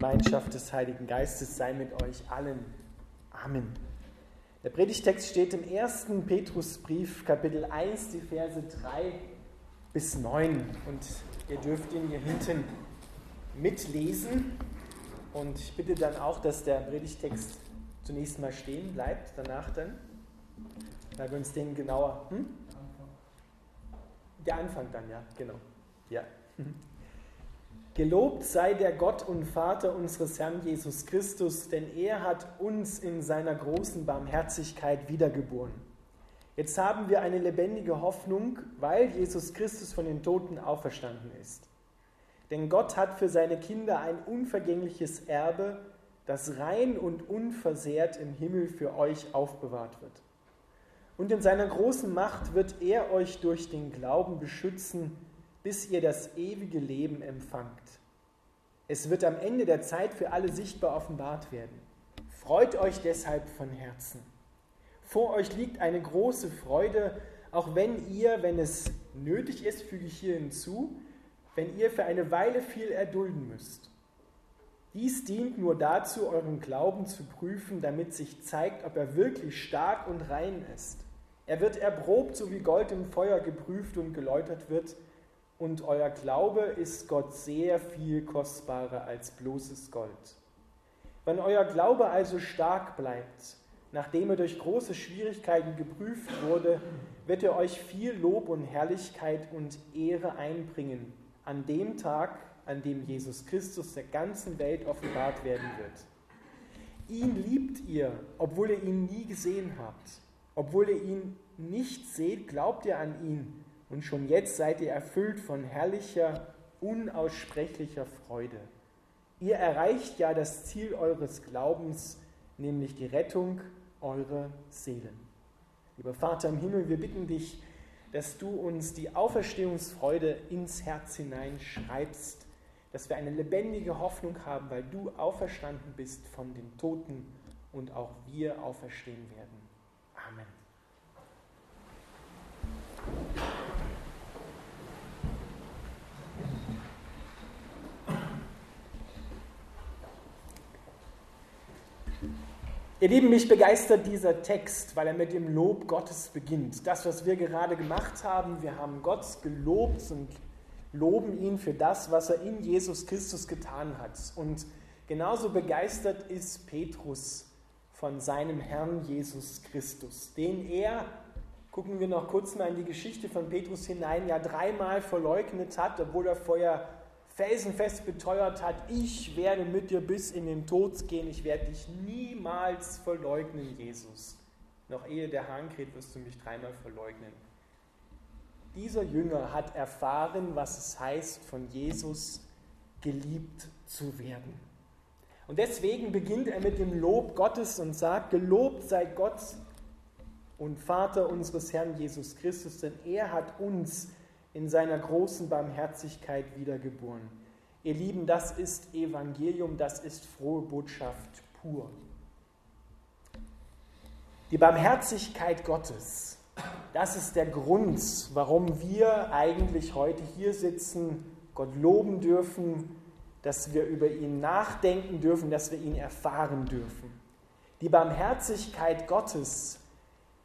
Gemeinschaft des Heiligen Geistes sei mit euch allen. Amen. Der Predigtext steht im 1. Petrusbrief, Kapitel 1, die Verse 3 bis 9. Und ihr dürft ihn hier hinten mitlesen. Und ich bitte dann auch, dass der Predigtext zunächst mal stehen bleibt, danach dann, weil wir uns den genauer. Hm? Der Anfang dann, ja, genau. Ja. Gelobt sei der Gott und Vater unseres Herrn Jesus Christus, denn er hat uns in seiner großen Barmherzigkeit wiedergeboren. Jetzt haben wir eine lebendige Hoffnung, weil Jesus Christus von den Toten auferstanden ist. Denn Gott hat für seine Kinder ein unvergängliches Erbe, das rein und unversehrt im Himmel für euch aufbewahrt wird. Und in seiner großen Macht wird er euch durch den Glauben beschützen, bis ihr das ewige Leben empfangt. Es wird am Ende der Zeit für alle sichtbar offenbart werden. Freut euch deshalb von Herzen. Vor euch liegt eine große Freude, auch wenn ihr, wenn es nötig ist, füge ich hier hinzu, wenn ihr für eine Weile viel erdulden müsst. Dies dient nur dazu, euren Glauben zu prüfen, damit sich zeigt, ob er wirklich stark und rein ist. Er wird erprobt, so wie Gold im Feuer geprüft und geläutert wird, und euer Glaube ist Gott sehr viel kostbarer als bloßes Gold. Wenn euer Glaube also stark bleibt, nachdem er durch große Schwierigkeiten geprüft wurde, wird er euch viel Lob und Herrlichkeit und Ehre einbringen an dem Tag, an dem Jesus Christus der ganzen Welt offenbart werden wird. Ihn liebt ihr, obwohl ihr ihn nie gesehen habt. Obwohl ihr ihn nicht seht, glaubt ihr an ihn und schon jetzt seid ihr erfüllt von herrlicher, unaussprechlicher Freude. Ihr erreicht ja das Ziel eures Glaubens, nämlich die Rettung eurer Seelen. Lieber Vater im Himmel, wir bitten dich, dass du uns die Auferstehungsfreude ins Herz hineinschreibst, dass wir eine lebendige Hoffnung haben, weil du auferstanden bist von den Toten und auch wir auferstehen werden. Amen. Ihr Lieben, mich begeistert dieser Text, weil er mit dem Lob Gottes beginnt. Das, was wir gerade gemacht haben, wir haben Gott gelobt und loben ihn für das, was er in Jesus Christus getan hat. Und genauso begeistert ist Petrus von seinem Herrn Jesus Christus, den er, gucken wir noch kurz mal in die Geschichte von Petrus hinein, ja dreimal verleugnet hat, obwohl er vorher felsenfest beteuert hat, ich werde mit dir bis in den Tod gehen, ich werde dich niemals verleugnen, Jesus. Noch ehe der Hahn kräht, wirst du mich dreimal verleugnen. Dieser Jünger hat erfahren, was es heißt, von Jesus geliebt zu werden. Und deswegen beginnt er mit dem Lob Gottes und sagt, gelobt sei Gott und Vater unseres Herrn Jesus Christus, denn er hat uns in seiner großen Barmherzigkeit wiedergeboren. Ihr Lieben, das ist Evangelium, das ist frohe Botschaft pur. Die Barmherzigkeit Gottes, das ist der Grund, warum wir eigentlich heute hier sitzen, Gott loben dürfen, dass wir über ihn nachdenken dürfen, dass wir ihn erfahren dürfen. Die Barmherzigkeit Gottes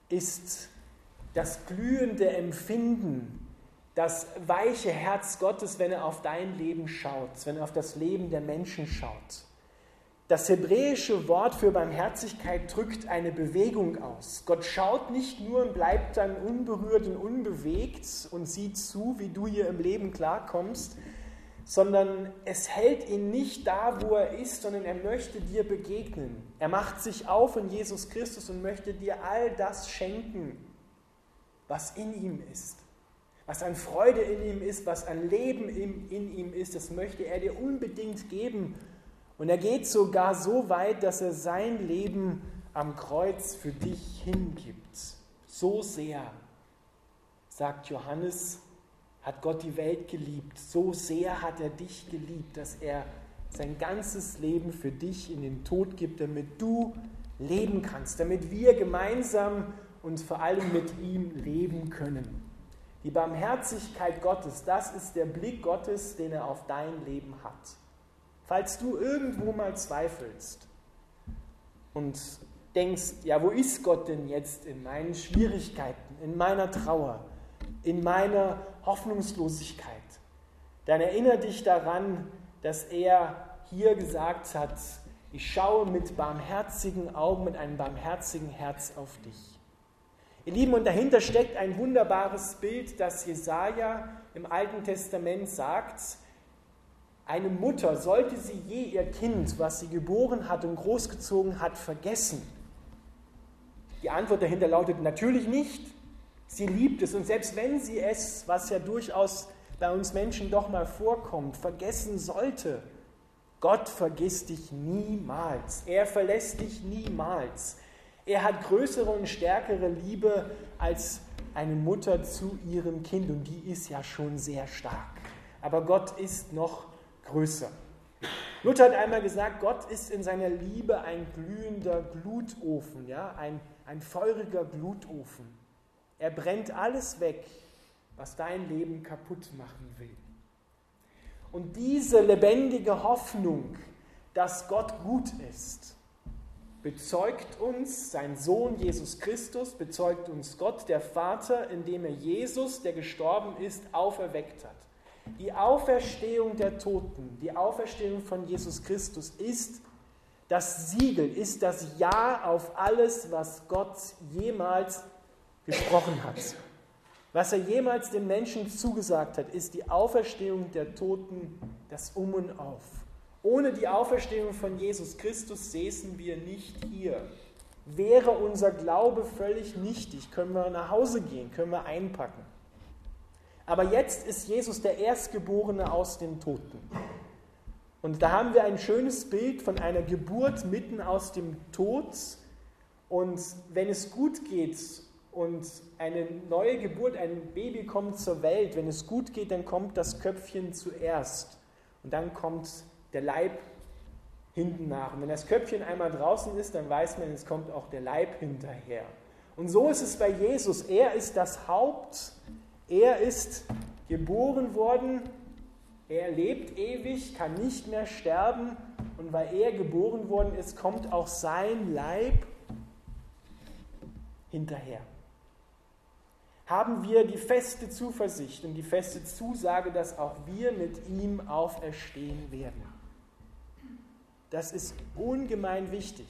ist das glühende Empfinden das weiche Herz Gottes, wenn er auf dein Leben schaut, wenn er auf das Leben der Menschen schaut. Das hebräische Wort für Barmherzigkeit drückt eine Bewegung aus. Gott schaut nicht nur und bleibt dann unberührt und unbewegt und sieht zu, wie du hier im Leben klarkommst, sondern es hält ihn nicht da, wo er ist, sondern er möchte dir begegnen. Er macht sich auf in Jesus Christus und möchte dir all das schenken, was in ihm ist. Was an Freude in ihm ist, was an Leben in, ihm ist, das möchte er dir unbedingt geben. Und er geht sogar so weit, dass er sein Leben am Kreuz für dich hingibt. So sehr, sagt Johannes, hat Gott die Welt geliebt. So sehr hat er dich geliebt, dass er sein ganzes Leben für dich in den Tod gibt, damit du leben kannst, damit wir gemeinsam und vor allem mit ihm leben können. Die Barmherzigkeit Gottes, das ist der Blick Gottes, den er auf dein Leben hat. falls du irgendwo mal zweifelst und denkst, ja, wo ist Gott denn jetzt in meinen Schwierigkeiten, in meiner Trauer, in meiner Hoffnungslosigkeit, dann erinnere dich daran, dass er hier gesagt hat, ich schaue mit barmherzigen Augen, mit einem barmherzigen Herz auf dich. Ihr Lieben, und dahinter steckt ein wunderbares Bild, das Jesaja im Alten Testament sagt. Eine Mutter, sollte sie je ihr Kind, was sie geboren hat und großgezogen hat, vergessen? Die Antwort dahinter lautet natürlich nicht. Sie liebt es und selbst wenn sie es, was ja durchaus bei uns Menschen doch mal vorkommt, vergessen sollte, Gott vergisst dich niemals. Er verlässt dich niemals. Er hat größere und stärkere Liebe als eine Mutter zu ihrem Kind und die ist ja schon sehr stark. Aber Gott ist noch größer. Luther hat einmal gesagt, Gott ist in seiner Liebe ein glühender Glutofen, ja, ein, ein feuriger Glutofen. Er brennt alles weg, was dein Leben kaputt machen will. Und diese lebendige Hoffnung, dass Gott gut ist, bezeugt uns sein Sohn Jesus Christus, bezeugt uns Gott, der Vater, indem er Jesus, der gestorben ist, auferweckt hat. Die Auferstehung der Toten, die Auferstehung von Jesus Christus ist das Siegel, ist das Ja auf alles, was Gott jemals gesprochen hat. Was er jemals den Menschen zugesagt hat, ist die Auferstehung der Toten, das Um und Auf. Ohne die Auferstehung von Jesus Christus säßen wir nicht hier. Wäre unser Glaube völlig nichtig, können wir nach Hause gehen, können wir einpacken. Aber jetzt ist Jesus der Erstgeborene aus den Toten. Und da haben wir ein schönes Bild von einer Geburt mitten aus dem Tod. Und wenn es gut geht und eine neue Geburt, ein Baby kommt zur Welt. Wenn es gut geht, dann kommt das Köpfchen zuerst und dann kommt der Leib hinten nach. Und wenn das Köpfchen einmal draußen ist, dann weiß man, es kommt auch der Leib hinterher. Und so ist es bei Jesus. Er ist das Haupt, er ist geboren worden, er lebt ewig, kann nicht mehr sterben und weil er geboren worden ist, kommt auch sein Leib hinterher haben wir die feste Zuversicht und die feste Zusage, dass auch wir mit ihm auferstehen werden. Das ist ungemein wichtig,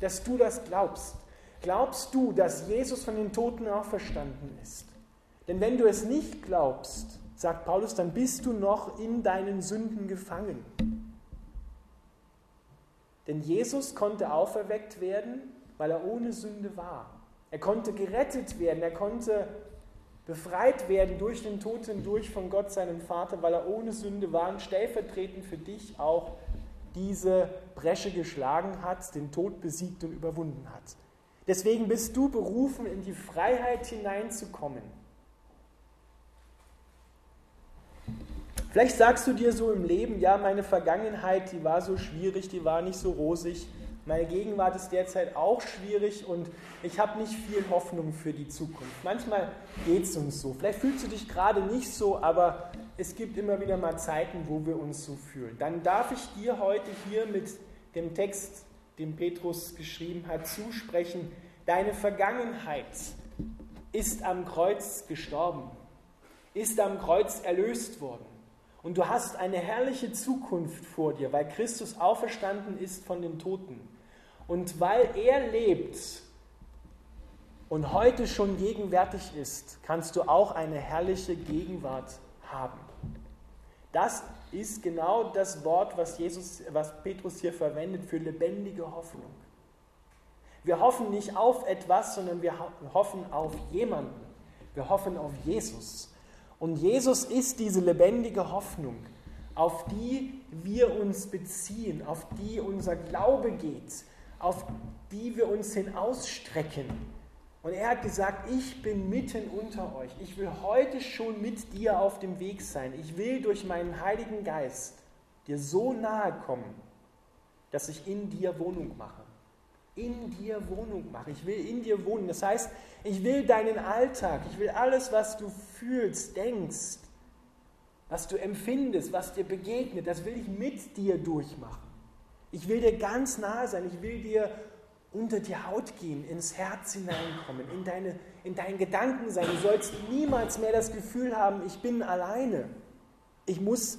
dass du das glaubst. Glaubst du, dass Jesus von den Toten auferstanden ist? Denn wenn du es nicht glaubst, sagt Paulus, dann bist du noch in deinen Sünden gefangen. Denn Jesus konnte auferweckt werden, weil er ohne Sünde war. Er konnte gerettet werden, er konnte befreit werden durch den Tod hindurch von Gott, seinem Vater, weil er ohne Sünde war und stellvertretend für dich auch diese Bresche geschlagen hat, den Tod besiegt und überwunden hat. Deswegen bist du berufen, in die Freiheit hineinzukommen. Vielleicht sagst du dir so im Leben, ja, meine Vergangenheit, die war so schwierig, die war nicht so rosig. Meine Gegenwart ist derzeit auch schwierig und ich habe nicht viel Hoffnung für die Zukunft. Manchmal geht es uns so. Vielleicht fühlst du dich gerade nicht so, aber es gibt immer wieder mal Zeiten, wo wir uns so fühlen. Dann darf ich dir heute hier mit dem Text, den Petrus geschrieben hat, zusprechen, deine Vergangenheit ist am Kreuz gestorben, ist am Kreuz erlöst worden. Und du hast eine herrliche Zukunft vor dir, weil Christus auferstanden ist von den Toten. Und weil er lebt und heute schon gegenwärtig ist, kannst du auch eine herrliche Gegenwart haben. Das ist genau das Wort, was, Jesus, was Petrus hier verwendet für lebendige Hoffnung. Wir hoffen nicht auf etwas, sondern wir hoffen auf jemanden. Wir hoffen auf Jesus. Und Jesus ist diese lebendige Hoffnung, auf die wir uns beziehen, auf die unser Glaube geht, auf die wir uns hin ausstrecken. Und er hat gesagt, ich bin mitten unter euch. Ich will heute schon mit dir auf dem Weg sein. Ich will durch meinen Heiligen Geist dir so nahe kommen, dass ich in dir Wohnung mache. In dir Wohnung mache. Ich will in dir wohnen. Das heißt, ich will deinen Alltag, ich will alles, was du fühlst, denkst, was du empfindest, was dir begegnet, das will ich mit dir durchmachen. Ich will dir ganz nahe sein, ich will dir unter die Haut gehen, ins Herz hineinkommen, in, deine, in deinen Gedanken sein. Du sollst niemals mehr das Gefühl haben, ich bin alleine. Ich muss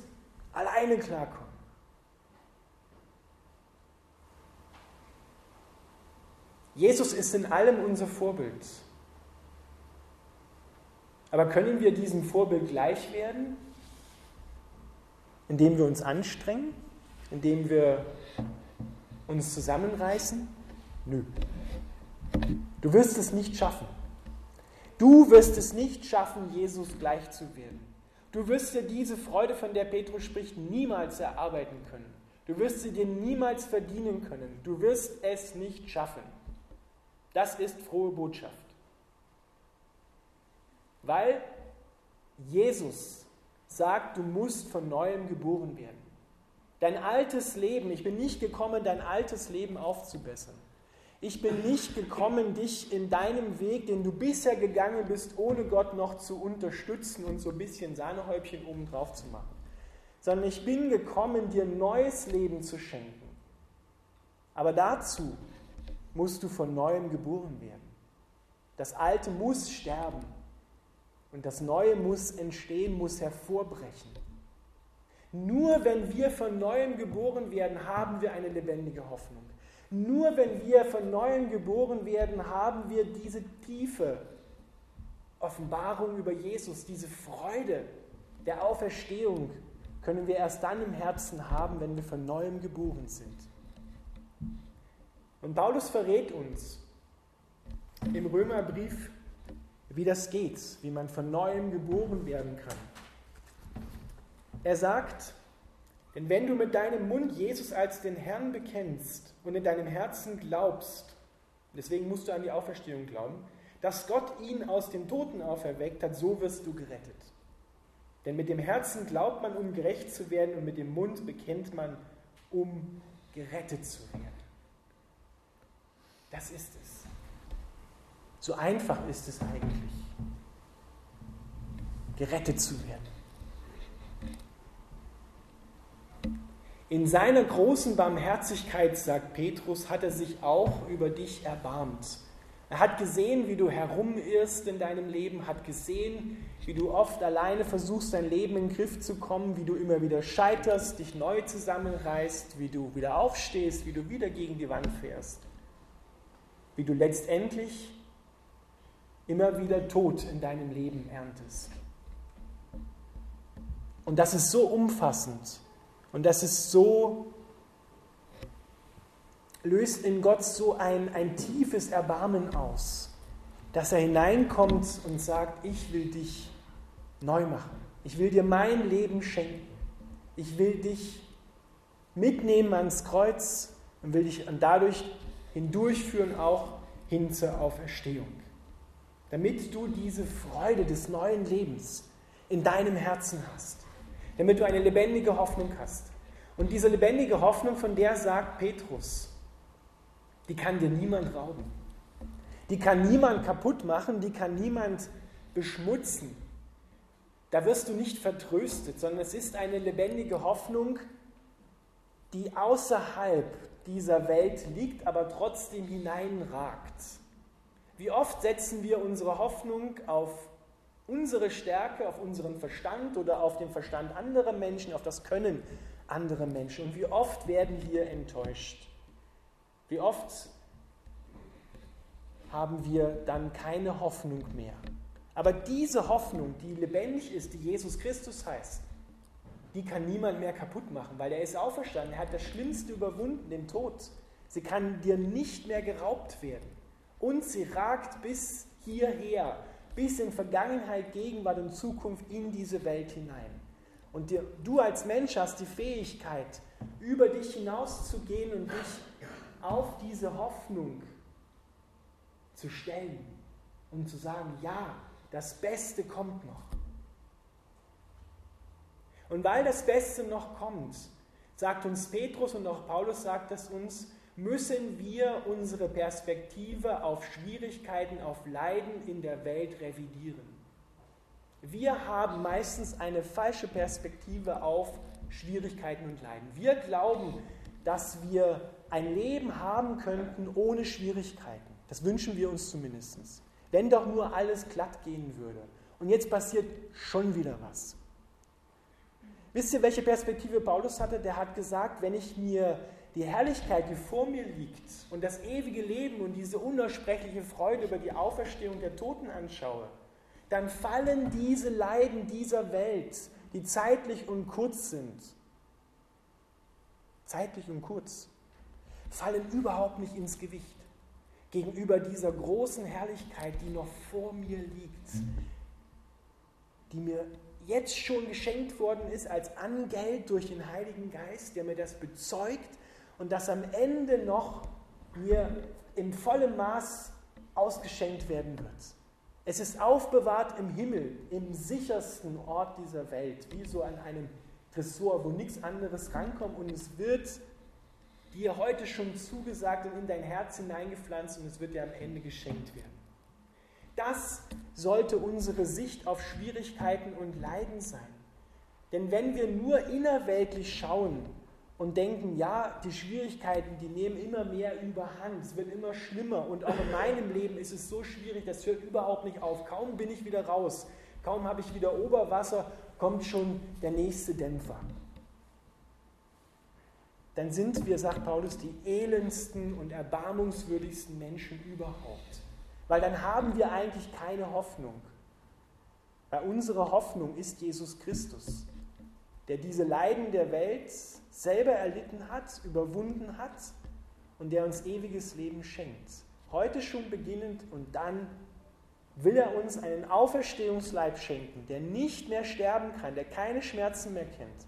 alleine klarkommen. Jesus ist in allem unser Vorbild. Aber können wir diesem Vorbild gleich werden, indem wir uns anstrengen, indem wir uns zusammenreißen? Nö. Du wirst es nicht schaffen. Du wirst es nicht schaffen, Jesus gleich zu werden. Du wirst dir diese Freude, von der Petrus spricht, niemals erarbeiten können. Du wirst sie dir niemals verdienen können. Du wirst es nicht schaffen. Das ist frohe Botschaft. Weil Jesus sagt, du musst von neuem geboren werden. Dein altes Leben, ich bin nicht gekommen, dein altes Leben aufzubessern. Ich bin nicht gekommen, dich in deinem Weg, den du bisher gegangen bist, ohne Gott noch zu unterstützen und so ein bisschen Sahnehäubchen oben drauf zu machen. Sondern ich bin gekommen, dir neues Leben zu schenken. Aber dazu musst du von neuem geboren werden. Das Alte muss sterben und das Neue muss entstehen, muss hervorbrechen. Nur wenn wir von neuem geboren werden, haben wir eine lebendige Hoffnung. Nur wenn wir von neuem geboren werden, haben wir diese tiefe Offenbarung über Jesus, diese Freude der Auferstehung, können wir erst dann im Herzen haben, wenn wir von neuem geboren sind. Und Paulus verrät uns im Römerbrief, wie das geht, wie man von neuem geboren werden kann. Er sagt, denn wenn du mit deinem Mund Jesus als den Herrn bekennst und in deinem Herzen glaubst, deswegen musst du an die Auferstehung glauben, dass Gott ihn aus den Toten auferweckt hat, so wirst du gerettet. Denn mit dem Herzen glaubt man, um gerecht zu werden, und mit dem Mund bekennt man, um gerettet zu werden. Das ist es. So einfach ist es eigentlich, gerettet zu werden. In seiner großen Barmherzigkeit, sagt Petrus, hat er sich auch über dich erbarmt. Er hat gesehen, wie du herumirrst in deinem Leben, hat gesehen, wie du oft alleine versuchst, dein Leben in den Griff zu kommen, wie du immer wieder scheiterst, dich neu zusammenreißt, wie du wieder aufstehst, wie du wieder gegen die Wand fährst, wie du letztendlich immer wieder Tod in deinem Leben erntest. Und das ist so umfassend und das ist so, löst in Gott so ein, ein tiefes Erbarmen aus, dass er hineinkommt und sagt, ich will dich neu machen. Ich will dir mein Leben schenken. Ich will dich mitnehmen ans Kreuz und will dich dadurch hindurchführen auch hin zur Auferstehung. Damit du diese Freude des neuen Lebens in deinem Herzen hast damit du eine lebendige Hoffnung hast. Und diese lebendige Hoffnung, von der sagt Petrus, die kann dir niemand rauben. Die kann niemand kaputt machen, die kann niemand beschmutzen. Da wirst du nicht vertröstet, sondern es ist eine lebendige Hoffnung, die außerhalb dieser Welt liegt, aber trotzdem hineinragt. Wie oft setzen wir unsere Hoffnung auf unsere Stärke auf unseren Verstand oder auf den Verstand anderer Menschen, auf das Können anderer Menschen. Und wie oft werden wir enttäuscht? Wie oft haben wir dann keine Hoffnung mehr? Aber diese Hoffnung, die lebendig ist, die Jesus Christus heißt, die kann niemand mehr kaputt machen, weil er ist auferstanden. Er hat das Schlimmste überwunden, den Tod. Sie kann dir nicht mehr geraubt werden. Und sie ragt bis hierher bis in Vergangenheit, Gegenwart und Zukunft in diese Welt hinein. Und dir, du als Mensch hast die Fähigkeit, über dich hinauszugehen und dich auf diese Hoffnung zu stellen und zu sagen, ja, das Beste kommt noch. Und weil das Beste noch kommt, sagt uns Petrus und auch Paulus sagt es uns, müssen wir unsere Perspektive auf Schwierigkeiten, auf Leiden in der Welt revidieren. Wir haben meistens eine falsche Perspektive auf Schwierigkeiten und Leiden. Wir glauben, dass wir ein Leben haben könnten ohne Schwierigkeiten. Das wünschen wir uns zumindest. Wenn doch nur alles glatt gehen würde. Und jetzt passiert schon wieder was. Wisst ihr, welche Perspektive Paulus hatte? Der hat gesagt, wenn ich mir die Herrlichkeit, die vor mir liegt und das ewige Leben und diese unaussprechliche Freude über die Auferstehung der Toten anschaue, dann fallen diese Leiden dieser Welt, die zeitlich und kurz sind, zeitlich und kurz, fallen überhaupt nicht ins Gewicht gegenüber dieser großen Herrlichkeit, die noch vor mir liegt, die mir jetzt schon geschenkt worden ist als Angeld durch den Heiligen Geist, der mir das bezeugt und das am Ende noch mir in vollem Maß ausgeschenkt werden wird. Es ist aufbewahrt im Himmel, im sichersten Ort dieser Welt, wie so an einem Tresor, wo nichts anderes rankommt und es wird dir heute schon zugesagt und in dein Herz hineingepflanzt und es wird dir am Ende geschenkt werden. Das sollte unsere Sicht auf Schwierigkeiten und Leiden sein. Denn wenn wir nur innerweltlich schauen und denken, ja, die Schwierigkeiten, die nehmen immer mehr überhand, es wird immer schlimmer und auch in meinem Leben ist es so schwierig, das hört überhaupt nicht auf. Kaum bin ich wieder raus, kaum habe ich wieder Oberwasser, kommt schon der nächste Dämpfer. Dann sind wir, sagt Paulus, die elendsten und erbarmungswürdigsten Menschen überhaupt. Weil dann haben wir eigentlich keine Hoffnung. Weil unsere Hoffnung ist Jesus Christus, der diese Leiden der Welt selber erlitten hat, überwunden hat und der uns ewiges Leben schenkt. Heute schon beginnend und dann will er uns einen Auferstehungsleib schenken, der nicht mehr sterben kann, der keine Schmerzen mehr kennt,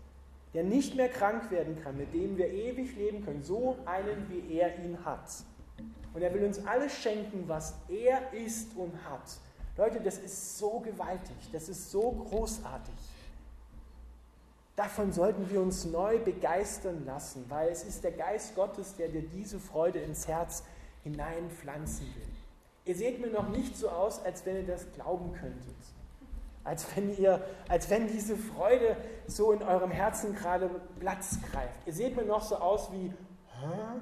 der nicht mehr krank werden kann, mit dem wir ewig leben können, so einen, wie er ihn hat. Und er will uns alles schenken, was er ist und hat. Leute, das ist so gewaltig, das ist so großartig. Davon sollten wir uns neu begeistern lassen, weil es ist der Geist Gottes, der dir diese Freude ins Herz hineinpflanzen will. Ihr seht mir noch nicht so aus, als wenn ihr das glauben könntet. Als wenn, ihr, als wenn diese Freude so in eurem Herzen gerade Platz greift. Ihr seht mir noch so aus wie, Hä?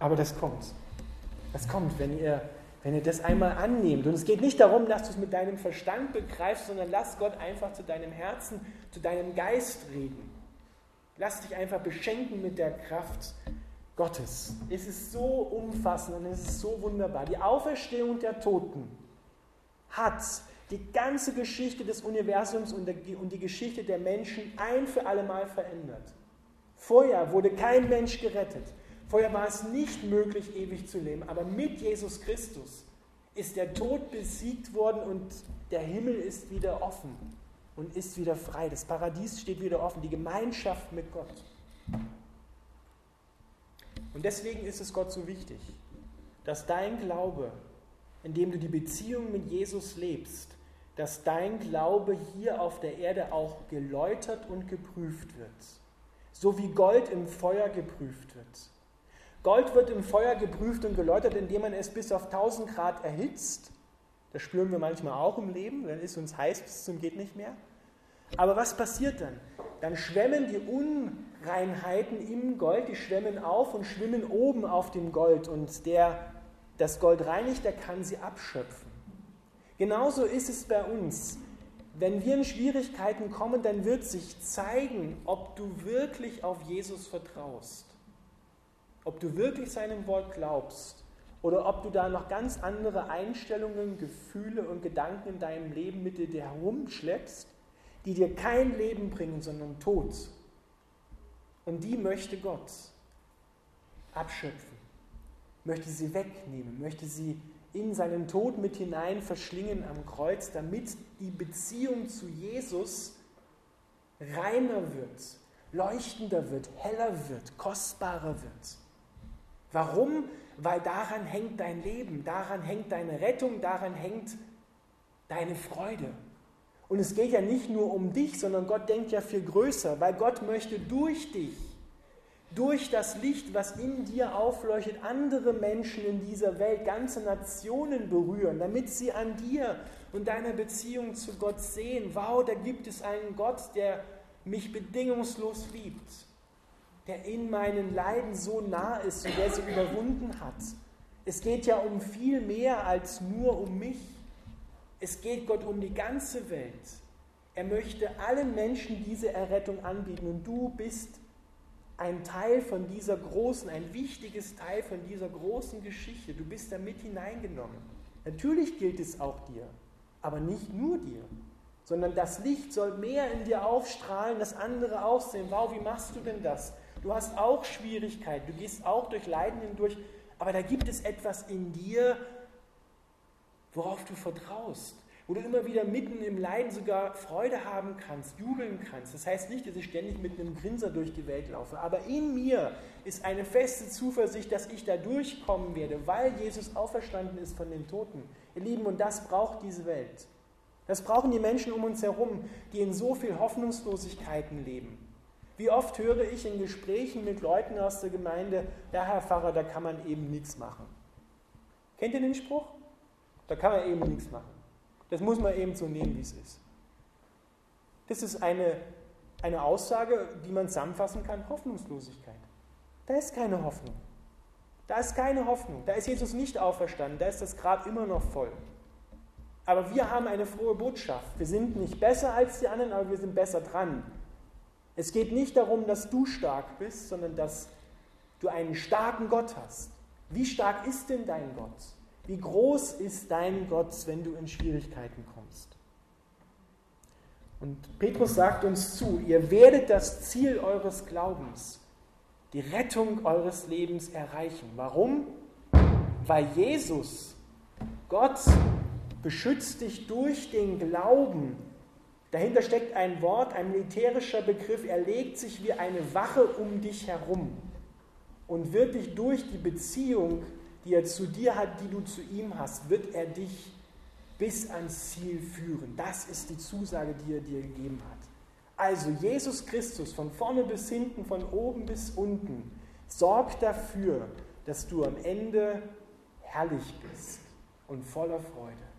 Aber das kommt. Das kommt, wenn ihr, wenn ihr das einmal annehmt. Und es geht nicht darum, dass du es mit deinem Verstand begreifst, sondern lass Gott einfach zu deinem Herzen, zu deinem Geist reden. Lass dich einfach beschenken mit der Kraft Gottes. Es ist so umfassend und es ist so wunderbar. Die Auferstehung der Toten hat die ganze Geschichte des Universums und die Geschichte der Menschen ein für alle Mal verändert. Vorher wurde kein Mensch gerettet. Vorher war es nicht möglich, ewig zu leben, aber mit Jesus Christus ist der Tod besiegt worden und der Himmel ist wieder offen und ist wieder frei. Das Paradies steht wieder offen, die Gemeinschaft mit Gott. Und deswegen ist es Gott so wichtig, dass dein Glaube, indem du die Beziehung mit Jesus lebst, dass dein Glaube hier auf der Erde auch geläutert und geprüft wird. So wie Gold im Feuer geprüft wird. Gold wird im Feuer geprüft und geläutert, indem man es bis auf 1000 Grad erhitzt. Das spüren wir manchmal auch im Leben, dann ist uns heiß bis zum geht nicht mehr. Aber was passiert dann? Dann schwemmen die Unreinheiten im Gold, die schwemmen auf und schwimmen oben auf dem Gold und der das Gold reinigt, der kann sie abschöpfen. Genauso ist es bei uns. Wenn wir in Schwierigkeiten kommen, dann wird sich zeigen, ob du wirklich auf Jesus vertraust ob du wirklich seinem Wort glaubst oder ob du da noch ganz andere Einstellungen, Gefühle und Gedanken in deinem Leben mit dir herumschleppst, die dir kein Leben bringen, sondern Tod. Und die möchte Gott abschöpfen, möchte sie wegnehmen, möchte sie in seinen Tod mit hinein verschlingen am Kreuz, damit die Beziehung zu Jesus reiner wird, leuchtender wird, heller wird, kostbarer wird. Warum? Weil daran hängt dein Leben, daran hängt deine Rettung, daran hängt deine Freude. Und es geht ja nicht nur um dich, sondern Gott denkt ja viel größer, weil Gott möchte durch dich durch das Licht, was in dir aufleuchtet, andere Menschen in dieser Welt, ganze Nationen berühren, damit sie an dir und deiner Beziehung zu Gott sehen, wow, da gibt es einen Gott, der mich bedingungslos liebt, der in meinen Leiden so nah ist und der sie überwunden hat. Es geht ja um viel mehr als nur um mich. Es geht Gott um die ganze Welt. Er möchte allen Menschen diese Errettung anbieten und du bist ein Teil von dieser großen, ein wichtiges Teil von dieser großen Geschichte. Du bist da mit hineingenommen. Natürlich gilt es auch dir, aber nicht nur dir, sondern das Licht soll mehr in dir aufstrahlen, dass andere auch sehen, wow, wie machst du denn das? Du hast auch Schwierigkeiten, du gehst auch durch Leiden hindurch, aber da gibt es etwas in dir, worauf du vertraust wo du immer wieder mitten im Leiden sogar Freude haben kannst, jubeln kannst. Das heißt nicht, dass ich ständig mit einem Grinser durch die Welt laufe, aber in mir ist eine feste Zuversicht, dass ich da durchkommen werde, weil Jesus auferstanden ist von den Toten. Ihr Lieben, und das braucht diese Welt. Das brauchen die Menschen um uns herum, die in so viel Hoffnungslosigkeiten leben. Wie oft höre ich in Gesprächen mit Leuten aus der Gemeinde, ja, Herr Pfarrer, da kann man eben nichts machen. Kennt ihr den Spruch? Da kann man eben nichts machen. Das muss man eben so nehmen, wie es ist. Das ist eine, eine Aussage, die man zusammenfassen kann, Hoffnungslosigkeit. Da ist keine Hoffnung. Da ist keine Hoffnung. Da ist Jesus nicht auferstanden. Da ist das Grab immer noch voll. Aber wir haben eine frohe Botschaft. Wir sind nicht besser als die anderen, aber wir sind besser dran. Es geht nicht darum, dass du stark bist, sondern dass du einen starken Gott hast. Wie stark ist denn dein Gott? Wie groß ist dein Gott, wenn du in Schwierigkeiten kommst? Und Petrus sagt uns zu, ihr werdet das Ziel eures Glaubens, die Rettung eures Lebens erreichen. Warum? Weil Jesus, Gott, beschützt dich durch den Glauben. Dahinter steckt ein Wort, ein militärischer Begriff. Er legt sich wie eine Wache um dich herum und wird dich durch die Beziehung die er zu dir hat, die du zu ihm hast, wird er dich bis ans Ziel führen. Das ist die Zusage, die er dir gegeben hat. Also Jesus Christus von vorne bis hinten, von oben bis unten, sorgt dafür, dass du am Ende herrlich bist und voller Freude.